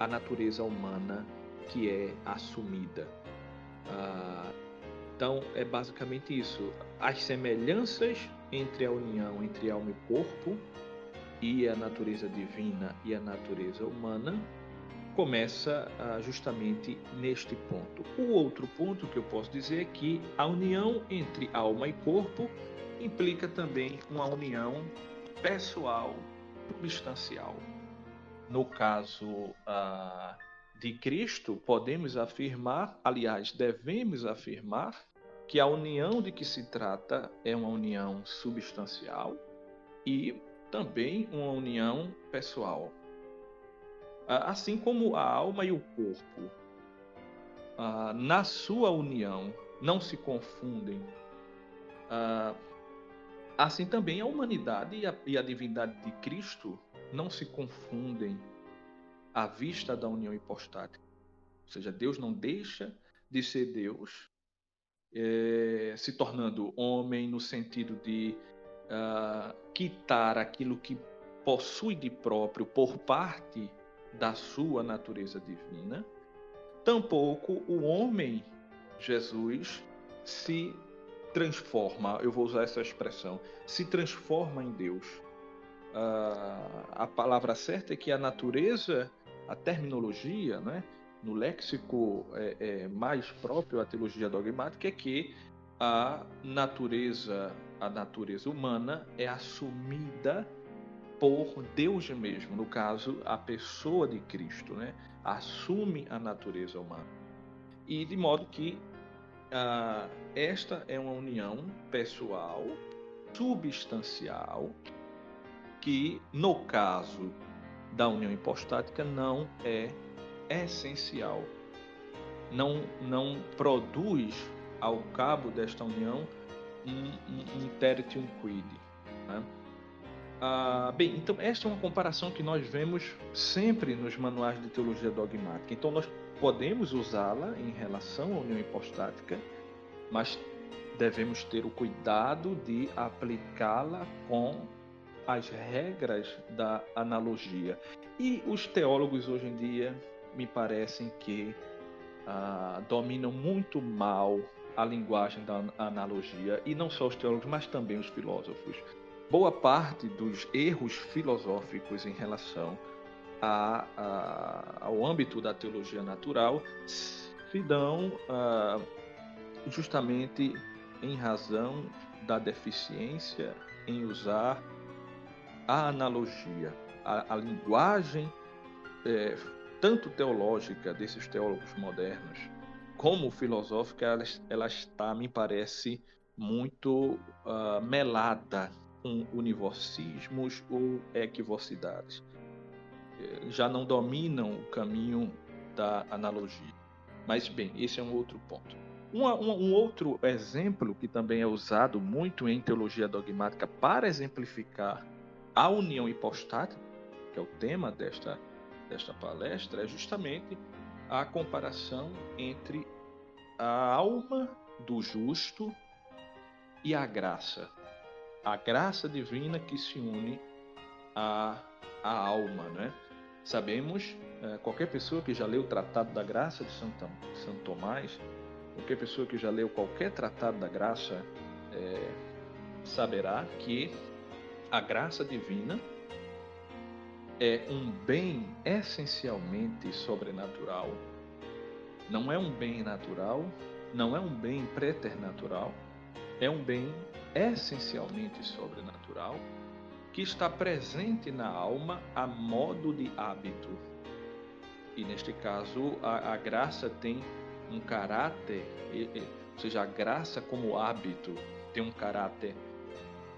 a natureza humana que é assumida. Ah, então é basicamente isso. As semelhanças entre a união entre alma e corpo e a natureza divina e a natureza humana começa ah, justamente neste ponto. O outro ponto que eu posso dizer é que a união entre alma e corpo implica também uma união pessoal substancial. No caso ah, de Cristo, podemos afirmar, aliás, devemos afirmar, que a união de que se trata é uma união substancial e também uma união pessoal. Assim como a alma e o corpo, na sua união, não se confundem, assim também a humanidade e a, e a divindade de Cristo não se confundem à vista da união hipostática. Ou seja, Deus não deixa de ser Deus, é, se tornando homem no sentido de uh, quitar aquilo que possui de próprio por parte da sua natureza divina, tampouco o homem Jesus se transforma, eu vou usar essa expressão, se transforma em Deus. Uh, a palavra certa é que a natureza, a terminologia, né, no léxico é, é, mais próprio à teologia dogmática, é que a natureza, a natureza humana é assumida por Deus mesmo, no caso, a pessoa de Cristo, né? assume a natureza humana. E de modo que ah, esta é uma união pessoal, substancial, que no caso da união hipostática não é essencial. Não, não produz ao cabo desta união um, um, um quid. Né? Ah, bem, então esta é uma comparação que nós vemos sempre nos manuais de teologia dogmática. Então nós podemos usá-la em relação à união hipostática, mas devemos ter o cuidado de aplicá-la com as regras da analogia. E os teólogos hoje em dia me parecem que ah, dominam muito mal a linguagem da analogia, e não só os teólogos, mas também os filósofos boa parte dos erros filosóficos em relação a, a, ao âmbito da teologia natural se dão uh, justamente em razão da deficiência em usar a analogia, a, a linguagem é, tanto teológica desses teólogos modernos como filosófica, ela, ela está, me parece, muito uh, melada com univocismos ou equivocidades. É, já não dominam o caminho da analogia. Mas, bem, esse é um outro ponto. Um, um, um, outro exemplo que também é usado muito em teologia dogmática para exemplificar a união hipostática, que é o tema desta, desta palestra, é justamente a comparação entre a alma do justo e a graça a graça divina que se une à, à alma, né? Sabemos, é, qualquer pessoa que já leu o Tratado da Graça de Santo, Santo Tomás, qualquer pessoa que já leu qualquer tratado da graça é, saberá que a graça divina é um bem essencialmente sobrenatural. Não é um bem natural, não é um bem preternatural, é um bem essencialmente sobrenatural que está presente na alma a modo de hábito. E neste caso, a, a graça tem um caráter, ou seja, a graça como hábito tem um caráter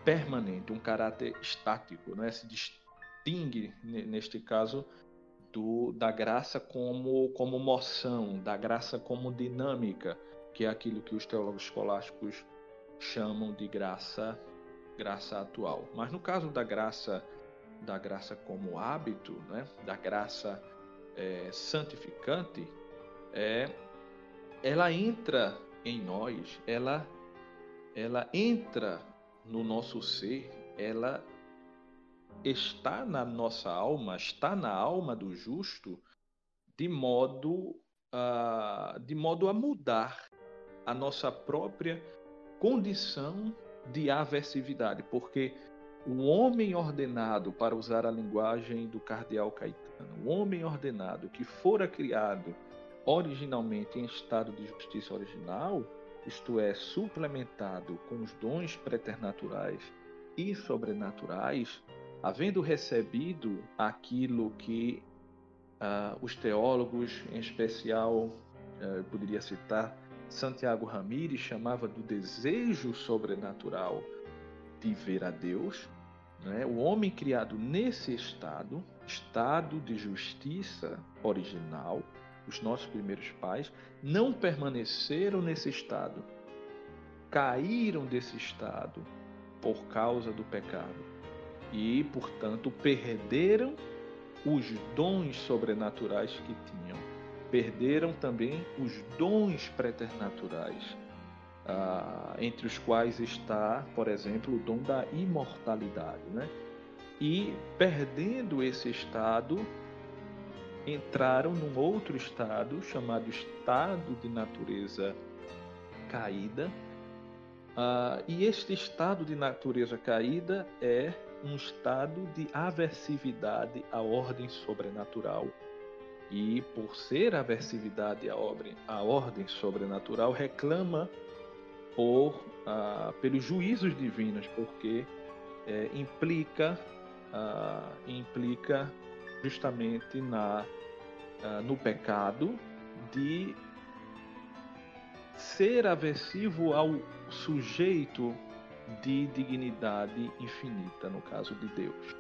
permanente, um caráter estático, não é? Se distingue neste caso do, da graça como como moção, da graça como dinâmica, que é aquilo que os teólogos escolásticos chamam de graça graça atual. Mas no caso da graça da graça como hábito, né? Da graça é, santificante, é ela entra em nós, ela ela entra no nosso ser, ela está na nossa alma, está na alma do justo, de modo a, de modo a mudar a nossa própria condição de aversividade, porque o homem ordenado, para usar a linguagem do cardeal Caetano, o homem ordenado que fora criado originalmente em estado de justiça original, isto é, suplementado com os dons preternaturais e sobrenaturais, havendo recebido aquilo que uh, os teólogos, em especial, uh, poderia citar Santiago Ramírez, chamava do desejo sobrenatural de ver a Deus, né? o homem criado nesse estado, estado de justiça original, os nossos primeiros pais, não permaneceram nesse estado, caíram desse estado por causa do pecado e, portanto, perderam os dons sobrenaturais que tinham. Perderam também os dons preternaturais, ah, entre os quais está, por exemplo, o dom da imortalidade. Né? E perdendo esse estado, entraram num outro estado chamado estado de natureza caída. Uh, e este estado de natureza caída é um estado de aversividade à ordem sobrenatural. E por ser aversividade à ordem, à ordem sobrenatural, reclama por, uh, pelos juízos divinos, porque é, implica, uh, implica justamente na, uh, no pecado de ser aversivo ao sujeito de dignidade infinita, no caso de Deus.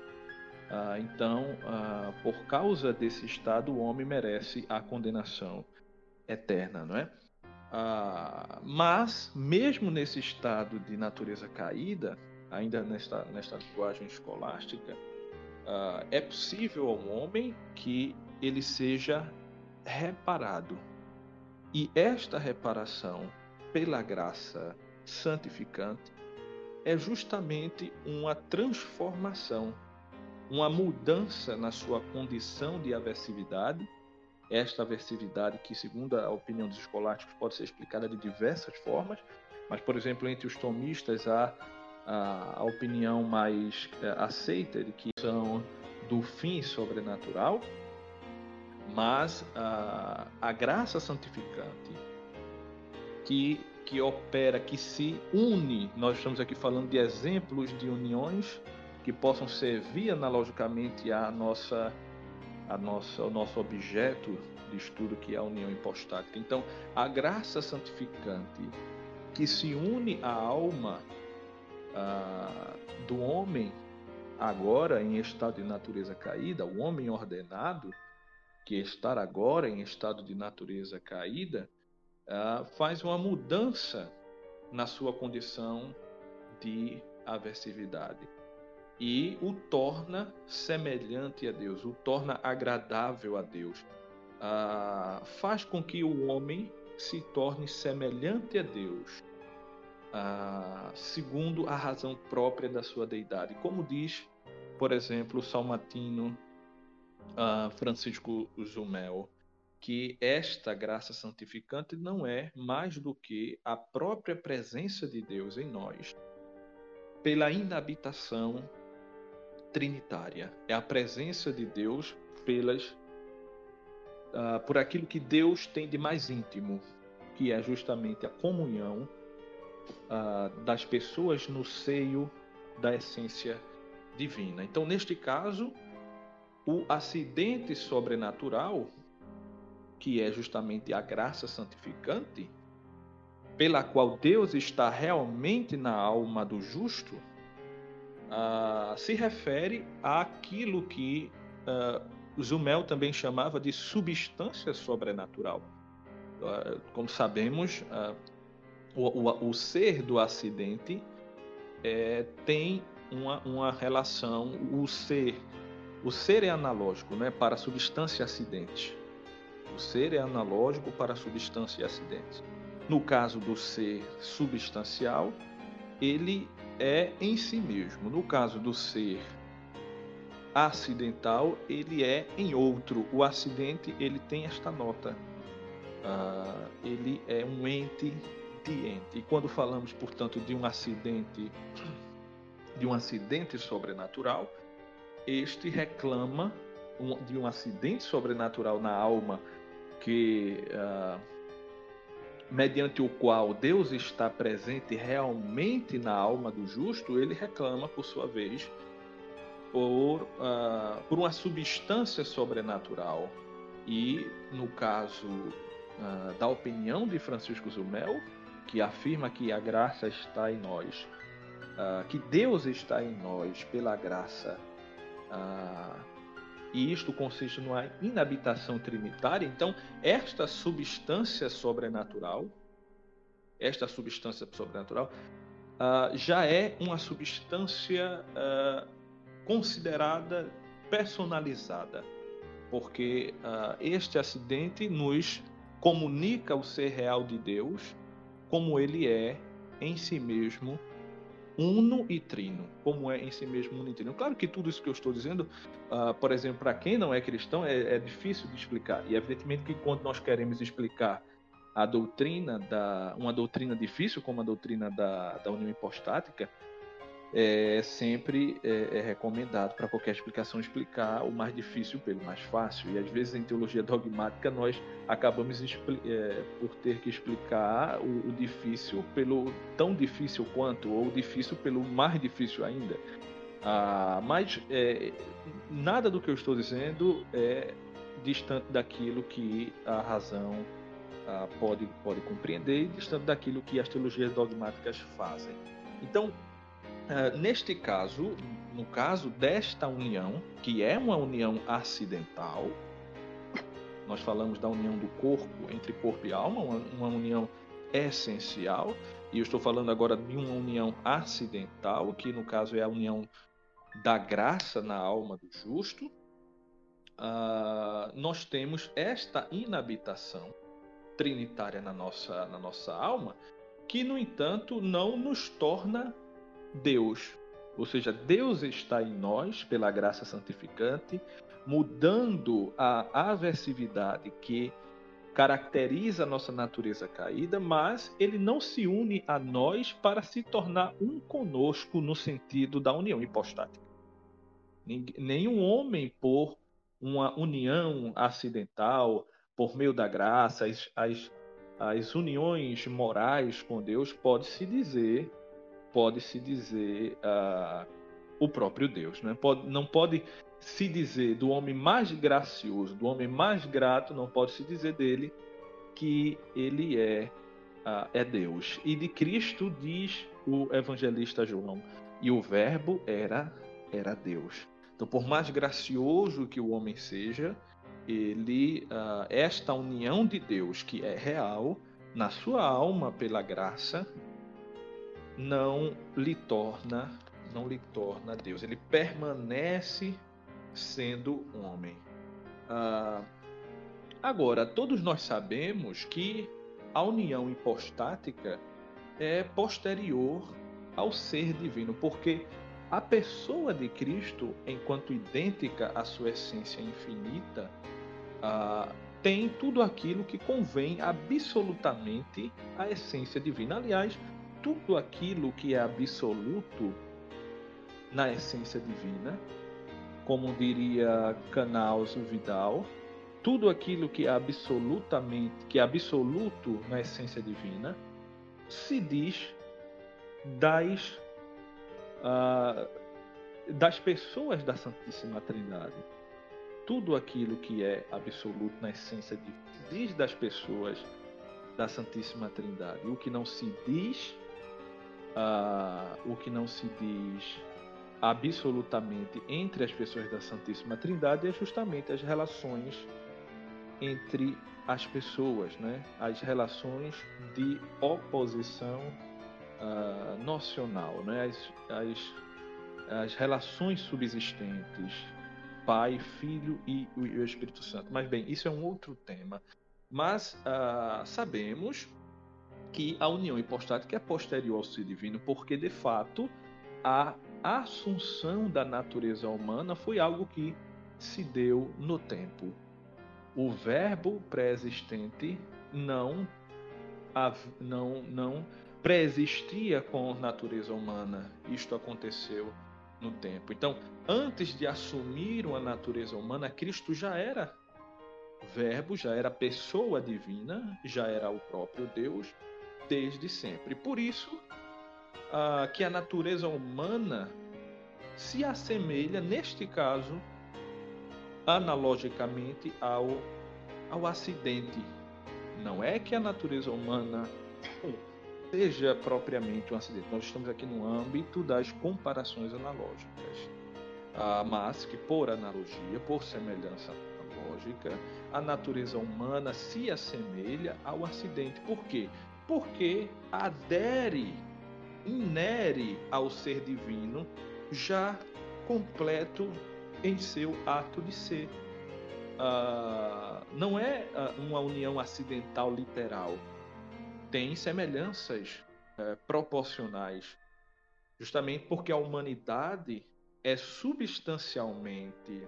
Uh, então, uh, por causa desse estado, o homem merece a condenação eterna, não é? Uh, mas, mesmo nesse estado de natureza caída, ainda nesta, nesta linguagem escolástica, uh, é possível ao homem que ele seja reparado. E esta reparação, pela graça santificante, é justamente uma transformação, uma mudança na sua condição de aversividade. Esta aversividade, que, segundo a opinião dos escolásticos, pode ser explicada de diversas formas, mas, por exemplo, entre os tomistas há a, a opinião mais é, aceita de que são do fim sobrenatural, mas a, a graça santificante que, que opera, que se une, nós estamos aqui falando de exemplos de uniões que possam servir analogicamente à nossa, a nossa, ao nosso objeto de estudo, que é a união hipostática. Então, a graça santificante que se une à alma ah, do homem agora em estado de natureza caída, o homem ordenado, que estar agora em estado de natureza caída, ah, faz uma mudança na sua condição de aversividade e o torna semelhante a Deus, o torna agradável a Deus, ah, faz com que o homem se torne semelhante a Deus ah, segundo a razão própria da sua deidade. Como diz, por exemplo, o salmatino ah, Francisco Zumel, que esta graça santificante não é mais do que a própria presença de Deus em nós, pela inabitação trinitária. É a presença de Deus pelas uh, por aquilo que Deus tem de mais íntimo, que é justamente a comunhão uh, das pessoas no seio da essência divina. Então, neste caso, o acidente sobrenatural que é justamente a graça santificante, pela qual Deus está realmente na alma do justo, uh, se refere àquilo que uh, Zumel também chamava de substância sobrenatural. Uh, como sabemos, o, o, o, ser do acidente é, tem uma, uma relação, o ser, o ser é analógico né, para substância acidente. O ser é analógico para substância e acidentes. No caso do ser substancial, ele é em si mesmo. No caso do ser acidental, ele é em outro. O acidente ele tem esta nota. Uh, ele é um ente de ente. E quando falamos, portanto, de um acidente, de um acidente sobrenatural, este reclama de um acidente sobrenatural na alma que uh, mediante o qual Deus está presente realmente na alma do justo, ele reclama, por sua vez, por, uh, por uma substância sobrenatural. E, no caso uh, da opinião de Francisco Zumel, que afirma que a graça está em nós, que Deus está em nós pela graça e isto consiste numa inabitação trinitária. Então, esta substância sobrenatural, esta substância sobrenatural, uh, já é uma substância uh, considerada personalizada, porque uh, este acidente nos comunica o ser real de Deus como ele é em si mesmo uno e trino, como é em si mesmo uno e trino. Claro que tudo isso que eu estou dizendo, uh, por exemplo, para quem não é cristão, é, é, difícil de explicar. E evidentemente que quando nós queremos explicar a doutrina da uma doutrina difícil como a doutrina da, da união hipostática, é sempre é, é recomendado para qualquer explicação explicar o mais difícil pelo mais fácil. E às vezes em teologia dogmática nós acabamos é, por ter que explicar o, o, difícil pelo tão difícil quanto, ou o difícil pelo mais difícil ainda. Ah, mas é, nada do que eu estou dizendo é distante daquilo que a razão ah, pode, pode compreender e distante daquilo que as teologias dogmáticas fazem. Então, Uh, neste caso, no caso desta união, que é uma união acidental, nós falamos da união do corpo entre corpo e alma, uma, uma união essencial, e eu estou falando agora de uma união acidental, que no caso é a união da graça na alma do justo. Uh, nós temos esta inabitação trinitária na nossa, na nossa alma, que, no entanto, não nos torna Deus. Ou seja, Deus está em nós pela graça santificante, mudando a aversividade que caracteriza a nossa natureza caída, mas ele não se une a nós para se tornar um conosco no sentido da união hipostática. Nenhum homem, por uma união acidental, por meio da graça, as, as, as uniões morais com Deus, pode se dizer pode-se dizer uh, o próprio Deus. Né? Pode, não pode se dizer do homem mais gracioso, do homem mais grato, não pode se dizer dele que ele é, uh, é Deus. E de Cristo diz o evangelista João, e o Verbo era, era Deus. Então, por mais gracioso que o homem seja, ele, uh, esta união de Deus que é real, na sua alma pela graça, não lhe torna, não lhe torna Deus. Ele permanece sendo homem. Ah, agora, todos nós sabemos que a união hipostática é posterior ao ser divino, porque a pessoa de Cristo, enquanto idêntica à sua essência infinita, ah, tem tudo aquilo que convém absolutamente à essência divina. Aliás, tudo aquilo que é absoluto na essência divina, como diria Canals Vidal, tudo aquilo que é absolutamente, que é absoluto na essência divina, se diz das uh, das pessoas da Santíssima Trindade. Tudo aquilo que é absoluto na essência divina diz das pessoas da Santíssima Trindade. O que não se diz, uh, o que não se diz absolutamente entre as pessoas da Santíssima Trindade é justamente as relações entre as pessoas, né? as relações de oposição uh, nocional, né? as, as, as relações subsistentes, Pai, Filho e o Espírito Santo. Mas bem, isso é um outro tema. Mas uh, sabemos que a união hipostática é posterior ao ser divino, porque de fato a assunção da natureza humana foi algo que se deu no tempo. O verbo pré-existente não, não, não pré-existia com a natureza humana. Isto aconteceu no tempo. Então, antes de assumir uma natureza humana, Cristo já era verbo, já era pessoa divina, já era o próprio Deus desde sempre. Por isso, ah, que a natureza humana se assemelha, neste caso, analogicamente ao, ao acidente. Não é que a natureza humana seja propriamente um acidente. Nós estamos aqui no âmbito das comparações analógicas. Ah, mas que, por analogia, por semelhança analógica, a natureza humana se assemelha ao acidente. Por quê? Porque adere inere ao ser divino, já completo em seu ato de ser. Uh, não é uh, uma união acidental literal. Tem semelhanças uh, proporcionais, justamente porque a humanidade é substancialmente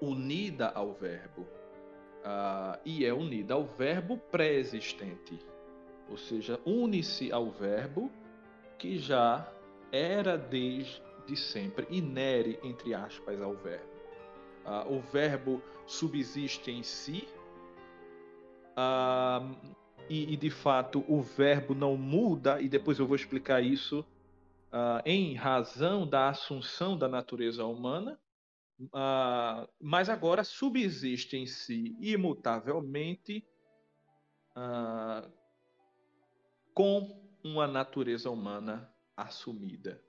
unida ao Verbo uh, e é unida ao Verbo pré-existente, ou seja, une-se ao Verbo que já era desde sempre, inere, entre aspas, ao verbo. Ah, o verbo subsiste em si, ah, e, e, de fato o verbo não muda, e depois eu vou explicar isso, ah, em razão da assunção da natureza humana, ah, mas agora subsiste em si imutavelmente ah, com uma natureza humana assumida.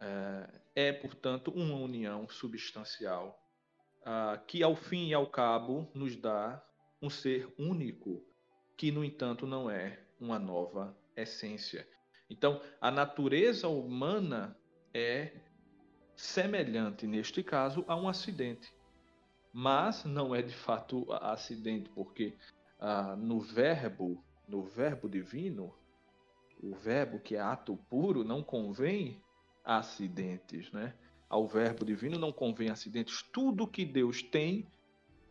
É, é portanto, uma união substancial uh, que, ao fim e ao cabo, nos dá um ser único, que, no entanto, não é uma nova essência. Então, a natureza humana é semelhante, neste caso, a um acidente. Mas não é de fato acidente, porque uh, no verbo, no verbo divino, o verbo que é ato puro não convém acidentes, né? Ao verbo divino não convém acidentes. Tudo que Deus tem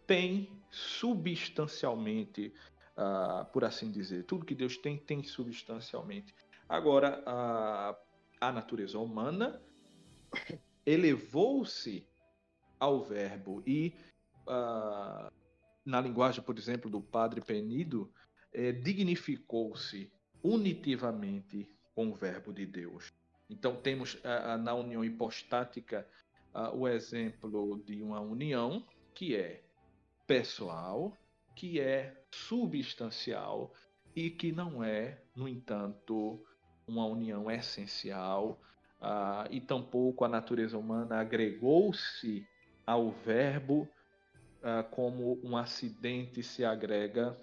tem substancialmente, uh, por assim dizer, tudo que Deus tem tem substancialmente. Agora a, a natureza humana *coughs* elevou-se ao verbo e uh, na linguagem, por exemplo, do Padre Penido, eh, dignificou-se unitivamente com o Verbo de Deus. Então, temos na união hipostática o exemplo de uma união que é pessoal, que é substancial e que não é, no entanto, uma união essencial, uh, e tampouco a natureza humana agregou-se ao Verbo uh, como um acidente se agrega